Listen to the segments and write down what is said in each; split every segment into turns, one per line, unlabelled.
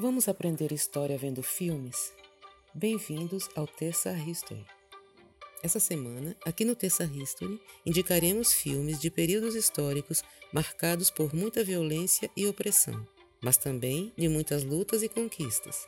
Vamos aprender história vendo filmes? Bem-vindos ao Terça History. Essa semana, aqui no Terça History, indicaremos filmes de períodos históricos marcados por muita violência e opressão, mas também de muitas lutas e conquistas.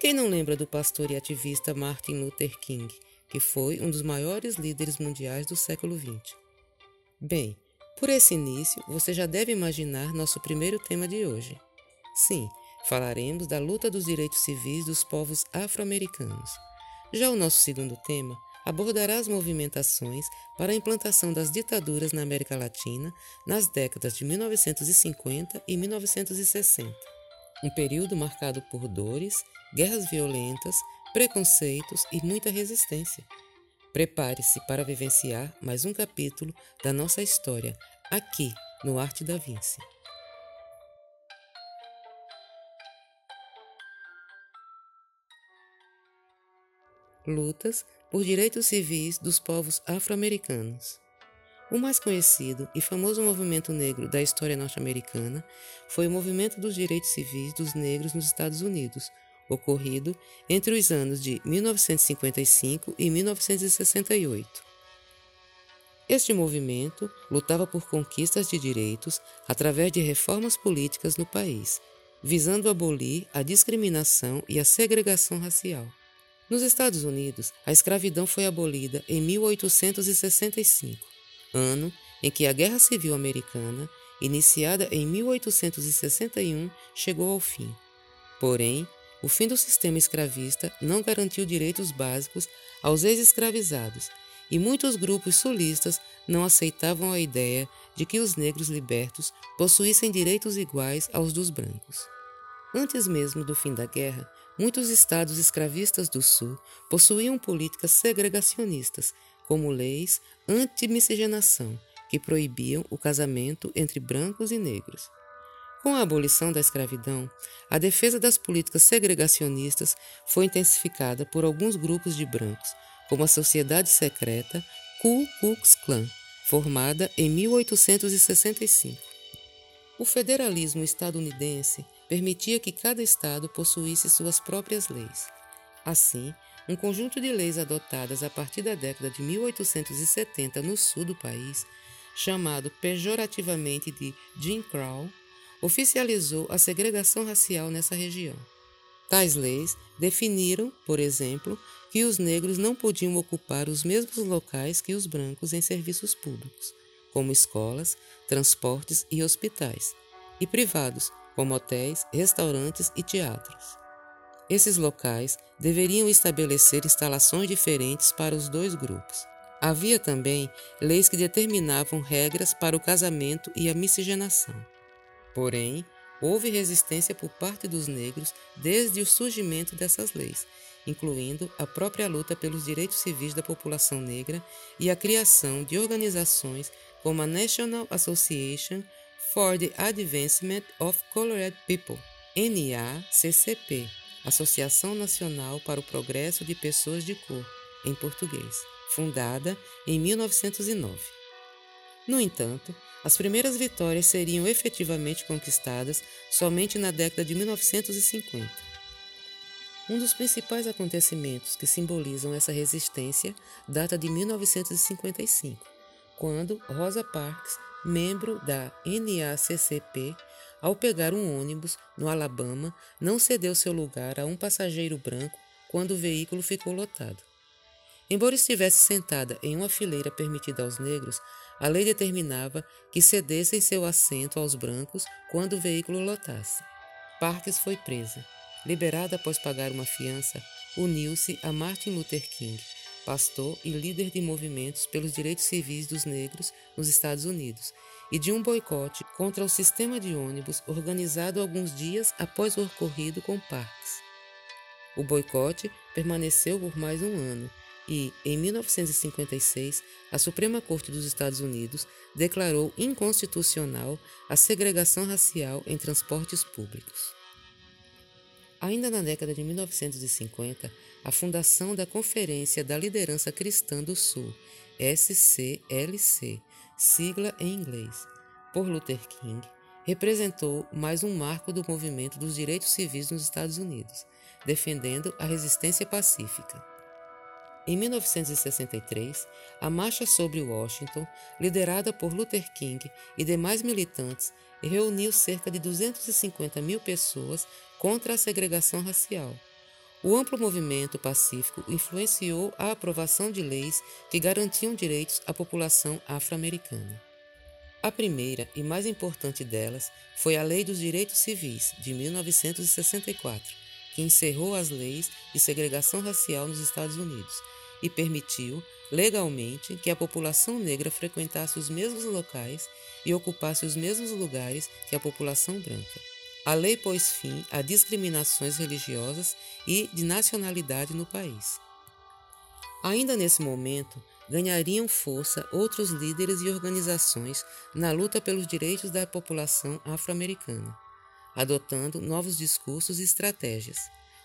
Quem não lembra do pastor e ativista Martin Luther King, que foi um dos maiores líderes mundiais do século XX? Bem, por esse início, você já deve imaginar nosso primeiro tema de hoje. Sim, falaremos da luta dos direitos civis dos povos afro-americanos. Já o nosso segundo tema abordará as movimentações para a implantação das ditaduras na América Latina nas décadas de 1950 e 1960. Um período marcado por dores, guerras violentas, preconceitos e muita resistência. Prepare-se para vivenciar mais um capítulo da nossa história aqui no Arte da Vinci. Lutas por direitos civis dos povos afro-americanos. O mais conhecido e famoso movimento negro da história norte-americana foi o Movimento dos Direitos Civis dos Negros nos Estados Unidos, ocorrido entre os anos de 1955 e 1968. Este movimento lutava por conquistas de direitos através de reformas políticas no país, visando abolir a discriminação e a segregação racial. Nos Estados Unidos, a escravidão foi abolida em 1865, ano em que a Guerra Civil Americana, iniciada em 1861, chegou ao fim. Porém, o fim do sistema escravista não garantiu direitos básicos aos ex-escravizados, e muitos grupos sulistas não aceitavam a ideia de que os negros libertos possuíssem direitos iguais aos dos brancos. Antes mesmo do fim da guerra, muitos estados escravistas do Sul possuíam políticas segregacionistas, como leis anti-miscigenação, que proibiam o casamento entre brancos e negros. Com a abolição da escravidão, a defesa das políticas segregacionistas foi intensificada por alguns grupos de brancos, como a Sociedade Secreta Ku Klux Klan, formada em 1865. O federalismo estadunidense permitia que cada estado possuísse suas próprias leis. Assim, um conjunto de leis adotadas a partir da década de 1870 no sul do país, chamado pejorativamente de Jim Crow, oficializou a segregação racial nessa região. Tais leis definiram, por exemplo, que os negros não podiam ocupar os mesmos locais que os brancos em serviços públicos, como escolas, transportes e hospitais, e privados, como hotéis, restaurantes e teatros. Esses locais deveriam estabelecer instalações diferentes para os dois grupos. Havia também leis que determinavam regras para o casamento e a miscigenação. Porém, houve resistência por parte dos negros desde o surgimento dessas leis, incluindo a própria luta pelos direitos civis da população negra e a criação de organizações como a National Association for the Advancement of Colored People, NACCP, Associação Nacional para o Progresso de Pessoas de Cor, em português, fundada em 1909. No entanto, as primeiras vitórias seriam efetivamente conquistadas somente na década de 1950. Um dos principais acontecimentos que simbolizam essa resistência data de 1955, quando Rosa Parks membro da NACCP, ao pegar um ônibus no Alabama, não cedeu seu lugar a um passageiro branco quando o veículo ficou lotado. Embora estivesse sentada em uma fileira permitida aos negros, a lei determinava que cedessem seu assento aos brancos quando o veículo lotasse. Parks foi presa. Liberada após pagar uma fiança, uniu-se a Martin Luther King, pastor e líder de movimentos pelos direitos civis dos negros nos Estados Unidos, e de um boicote contra o sistema de ônibus organizado alguns dias após o ocorrido com Parks. O boicote permaneceu por mais um ano e, em 1956, a Suprema Corte dos Estados Unidos declarou inconstitucional a segregação racial em transportes públicos. Ainda na década de 1950, a fundação da Conferência da Liderança Cristã do Sul, SCLC, sigla em inglês, por Luther King, representou mais um marco do movimento dos direitos civis nos Estados Unidos, defendendo a resistência pacífica. Em 1963, a Marcha sobre Washington, liderada por Luther King e demais militantes, reuniu cerca de 250 mil pessoas contra a segregação racial. O amplo movimento pacífico influenciou a aprovação de leis que garantiam direitos à população afro-americana. A primeira e mais importante delas foi a Lei dos Direitos Civis, de 1964 que encerrou as leis de segregação racial nos Estados Unidos e permitiu, legalmente, que a população negra frequentasse os mesmos locais e ocupasse os mesmos lugares que a população branca. A lei pôs fim a discriminações religiosas e de nacionalidade no país. Ainda nesse momento, ganhariam força outros líderes e organizações na luta pelos direitos da população afro-americana adotando novos discursos e estratégias.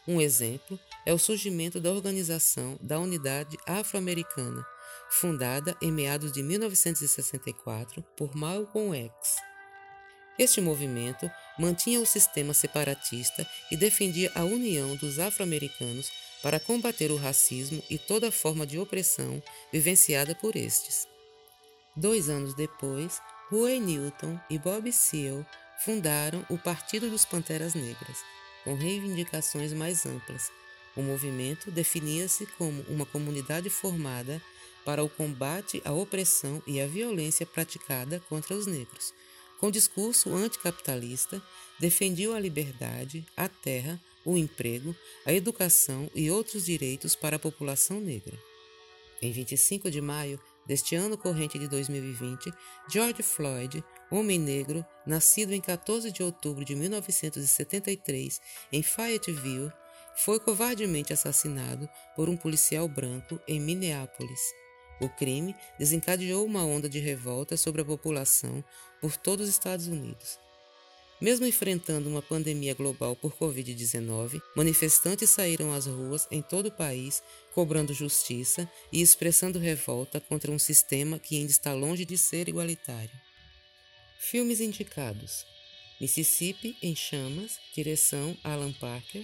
Um exemplo é o surgimento da Organização da Unidade Afro-Americana, fundada em meados de 1964 por Malcolm X. Este movimento mantinha o sistema separatista e defendia a união dos afro-americanos para combater o racismo e toda forma de opressão vivenciada por estes. Dois anos depois, Huey Newton e Bob Seale fundaram o Partido dos Panteras Negras, com reivindicações mais amplas. O movimento definia-se como uma comunidade formada para o combate à opressão e à violência praticada contra os negros. Com discurso anticapitalista, defendiam a liberdade, a terra, o emprego, a educação e outros direitos para a população negra. Em 25 de maio deste ano corrente de 2020, George Floyd, homem negro, nascido em 14 de outubro de 1973 em Fayetteville, foi covardemente assassinado por um policial branco em Minneapolis. O crime desencadeou uma onda de revolta sobre a população por todos os Estados Unidos. Mesmo enfrentando uma pandemia global por Covid-19, manifestantes saíram às ruas em todo o país cobrando justiça e expressando revolta contra um sistema que ainda está longe de ser igualitário. Filmes indicados: Mississippi em Chamas, direção Alan Parker,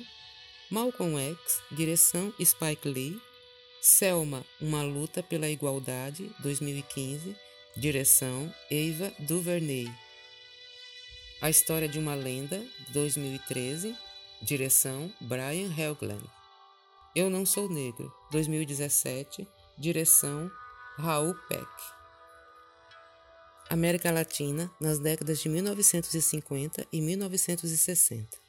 Malcolm X, direção Spike Lee, Selma, Uma Luta pela Igualdade, 2015, direção Eva DuVernay. A História de uma Lenda, 2013, direção Brian Helgeland. Eu Não Sou Negro, 2017, direção Raul Peck. América Latina nas décadas de 1950 e 1960.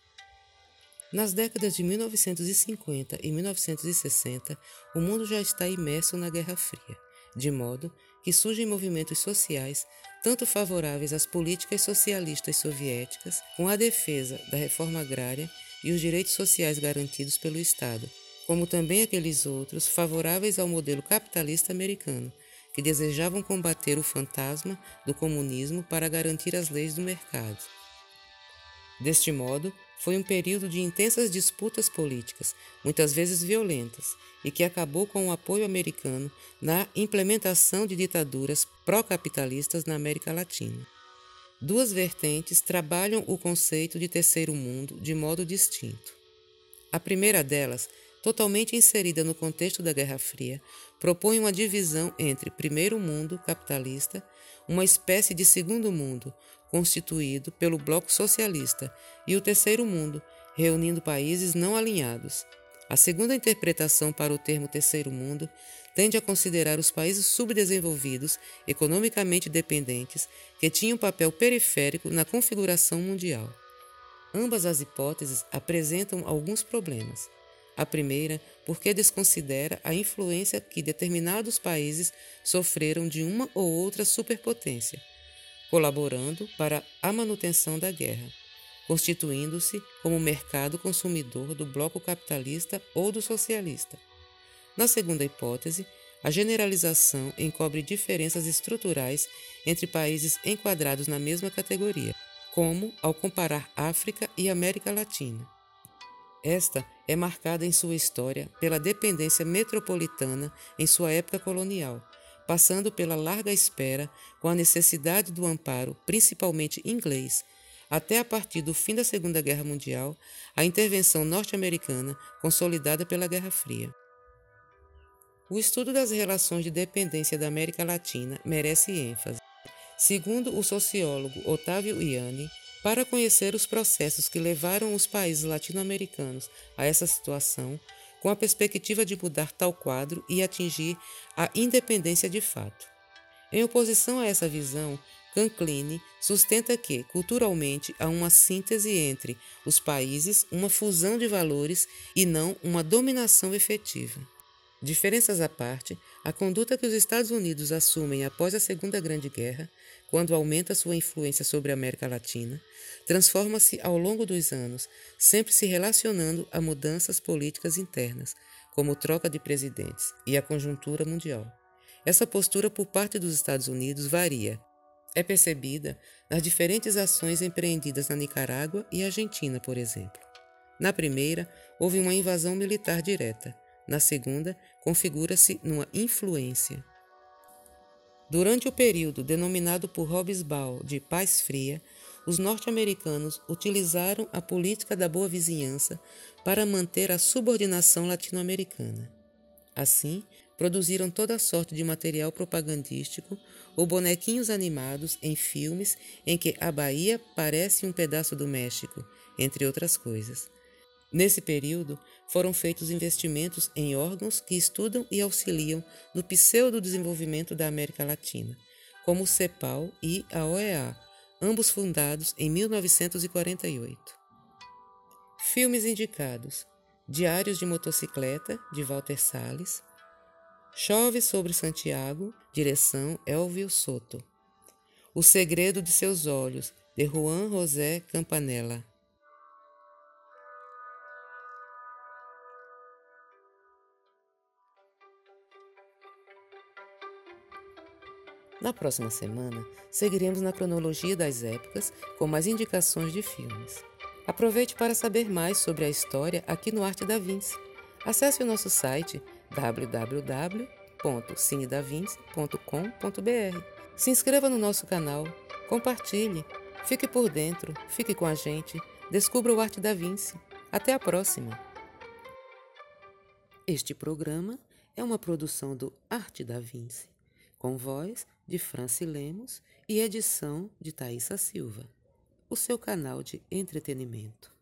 Nas décadas de 1950 e 1960, o mundo já está imerso na Guerra Fria, de modo que surgem movimentos sociais tanto favoráveis às políticas socialistas soviéticas, com a defesa da reforma agrária e os direitos sociais garantidos pelo Estado, como também aqueles outros favoráveis ao modelo capitalista americano, que desejavam combater o fantasma do comunismo para garantir as leis do mercado. Deste modo, foi um período de intensas disputas políticas, muitas vezes violentas, e que acabou com o apoio americano na implementação de ditaduras pró-capitalistas na América Latina. Duas vertentes trabalham o conceito de terceiro mundo de modo distinto. A primeira delas, totalmente inserida no contexto da Guerra Fria, propõe uma divisão entre primeiro mundo capitalista, uma espécie de segundo mundo, constituído pelo Bloco Socialista, e o Terceiro Mundo, reunindo países não alinhados. A segunda interpretação para o termo Terceiro Mundo tende a considerar os países subdesenvolvidos, economicamente dependentes, que tinham papel periférico na configuração mundial. Ambas as hipóteses apresentam alguns problemas. A primeira, porque desconsidera a influência que determinados países sofreram de uma ou outra superpotência colaborando para a manutenção da guerra, constituindo-se como mercado consumidor do bloco capitalista ou do socialista. Na segunda hipótese, a generalização encobre diferenças estruturais entre países enquadrados na mesma categoria, como ao comparar África e América Latina. Esta é marcada em sua história pela dependência metropolitana em sua época colonial, passando pela larga espera com a necessidade do amparo, principalmente inglês, até a partir do fim da Segunda Guerra Mundial, a intervenção norte-americana consolidada pela Guerra Fria. O estudo das relações de dependência da América Latina merece ênfase. Segundo o sociólogo Otávio Iani, para conhecer os processos que levaram os países latino-americanos a essa situação, com a perspectiva de mudar tal quadro e atingir a independência de fato. Em oposição a essa visão, Canclini sustenta que, culturalmente, há uma síntese entre os países, uma fusão de valores e não uma dominação efetiva. Diferenças à parte, a conduta que os Estados Unidos assumem após a Segunda Grande Guerra, quando aumenta sua influência sobre a América Latina, transforma-se ao longo dos anos, sempre se relacionando a mudanças políticas internas, como troca de presidentes e a conjuntura mundial. Essa postura por parte dos Estados Unidos varia. É percebida nas diferentes ações empreendidas na Nicarágua e Argentina, por exemplo. Na primeira, houve uma invasão militar direta na segunda, configura-se numa influência. Durante o período denominado por Hobsbawm de Paz Fria, os norte-americanos utilizaram a política da boa vizinhança para manter a subordinação latino-americana. Assim, produziram toda sorte de material propagandístico ou bonequinhos animados em filmes em que a Bahia parece um pedaço do México, entre outras coisas. Nesse período, foram feitos investimentos em órgãos que estudam e auxiliam no pseudo-desenvolvimento da América Latina, como o CEPAL e a OEA, ambos fundados em 1948. Filmes indicados: Diários de Motocicleta, de Walter Salles, Chove sobre Santiago, direção Elvio Soto. O Segredo de Seus Olhos, de Juan José Campanella. Na próxima semana, seguiremos na cronologia das épocas com mais indicações de filmes. Aproveite para saber mais sobre a história aqui no Arte da Vinci. Acesse o nosso site www.cinedavinci.com.br. Se inscreva no nosso canal, compartilhe, fique por dentro, fique com a gente, descubra o Arte da Vinci. Até a próxima! Este programa é uma produção do Arte da Vinci com voz de Franci Lemos e edição de Thaisa Silva, o seu canal de entretenimento.